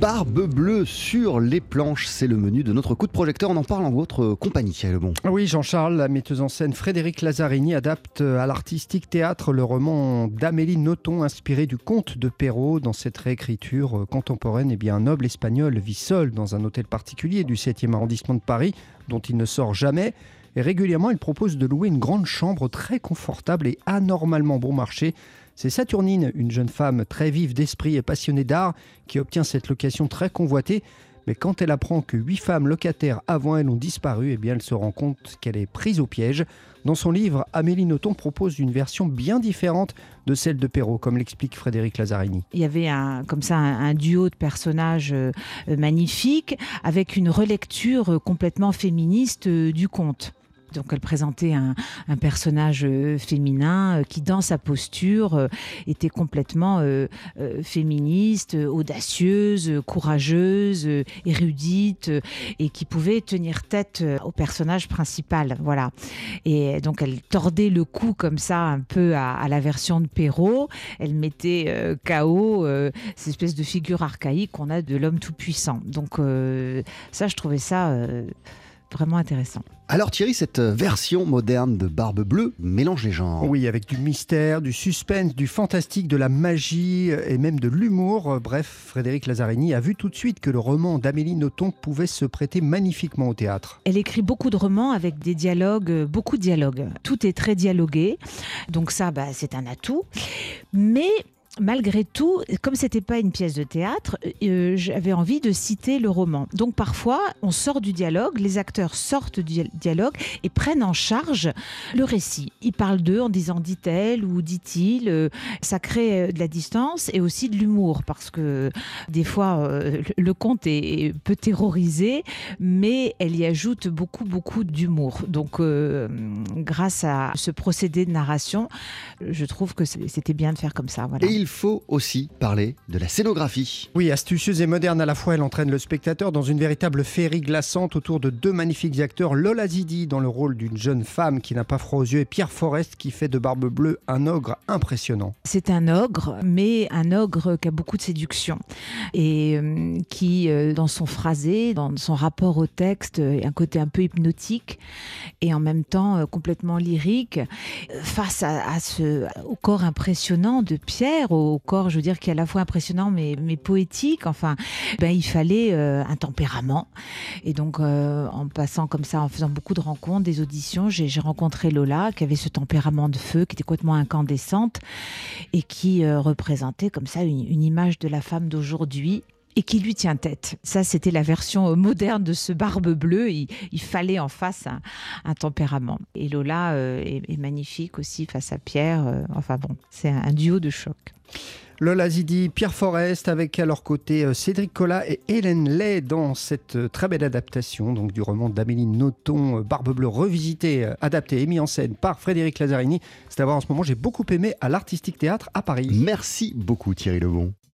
Barbe bleue sur les planches, c'est le menu de notre coup de projecteur. On en parle en votre compagnie, Thierry Lebon. Oui, Jean-Charles, la metteuse en scène Frédéric Lazzarini adapte à l'artistique théâtre le roman d'Amélie Nothomb, inspiré du conte de Perrault. Dans cette réécriture contemporaine, eh bien, un noble espagnol vit seul dans un hôtel particulier du 7e arrondissement de Paris, dont il ne sort jamais. Et régulièrement, il propose de louer une grande chambre très confortable et anormalement bon marché. C'est Saturnine, une jeune femme très vive d'esprit et passionnée d'art, qui obtient cette location très convoitée. Mais quand elle apprend que huit femmes locataires avant elle ont disparu, eh bien elle se rend compte qu'elle est prise au piège. Dans son livre, Amélie Nothomb propose une version bien différente de celle de Perrault, comme l'explique Frédéric Lazzarini. Il y avait un, comme ça un, duo de personnages euh, magnifiques avec une relecture complètement féministe euh, du conte. Donc elle présentait un, personnage euh, féminin euh, qui, dans sa posture, euh, était complètement féministe, audacieuse, courageuse, érudite, et qui pouvait tenir tête au personnage principal. Voilà. Et donc elle tordait le cou comme ça, un peu à, la version de Perrault. Elle mettait KO cette espèce de figure archaïque qu'on a de l'homme tout puissant. Donc ça, je trouvais ça vraiment intéressant. Alors Thierry, cette version moderne de Barbe Bleue mélange les genres. Oui, avec du mystère, du suspense, du fantastique, de la magie et même de l'humour. Bref, Frédéric Lazzarini a vu tout de suite que le roman d'Amélie Nothomb pouvait se prêter magnifiquement au théâtre. Elle écrit beaucoup de romans avec des dialogues, beaucoup de dialogues. Tout est très dialogué, donc ça, bah, c'est un atout. Mais malgré tout, comme c'était pas une pièce de théâtre, euh, j'avais envie de citer le roman. Donc parfois, on sort du dialogue, les acteurs sortent du dialogue et prennent en charge le récit. Ils parlent d'eux en disant dit-elle ou dit-il. Euh, ça crée euh, de la distance et aussi de l'humour parce que des fois, le conte est, peu terrorisé, mais elle y ajoute beaucoup, beaucoup d'humour. Donc, grâce à ce procédé de narration, je trouve que c'était bien de faire comme ça. Faut aussi parler de la scénographie. Oui, astucieuse et moderne à la fois, elle entraîne le spectateur dans une véritable féerie glaçante autour de deux magnifiques acteurs, Lola Zidi dans le rôle d'une jeune femme qui n'a pas froid aux yeux et Pierre Forest qui fait de Barbe Bleue un ogre impressionnant. C'est un ogre, mais un ogre qui a beaucoup de séduction et euh, qui, euh, dans son phrasé, dans son rapport au texte, est un côté un peu hypnotique et en même temps euh, complètement lyrique face à, ce, au corps impressionnant de Pierre au corps, je veux dire, qui est à la fois impressionnant mais, mais poétique. Enfin, ben, il fallait euh, un tempérament. Et donc, euh, en passant comme ça, en faisant beaucoup de rencontres, des auditions, j'ai rencontré Lola qui avait ce tempérament de feu, qui était complètement incandescente et qui euh, représentait comme ça une, image de la femme d'aujourd'hui et qui lui tient tête. Ça, c'était la version moderne de ce barbe bleue. Il, fallait en face un, tempérament. Et Lola est, magnifique aussi face à Pierre. enfin bon, c'est un duo de choc. Lola Zidi, Pierre Forest, avec à leur côté euh, Cédric Collat et Hélène Lay dans cette euh, très belle adaptation donc, du roman d'Amélie Nothomb, euh, Barbe Bleue, revisité, adapté et mis en scène par Frédéric Lazzarini. C'est à voir en ce moment, j'ai beaucoup aimé à l'Artistique Théâtre à Paris. Merci beaucoup Thierry Lebon.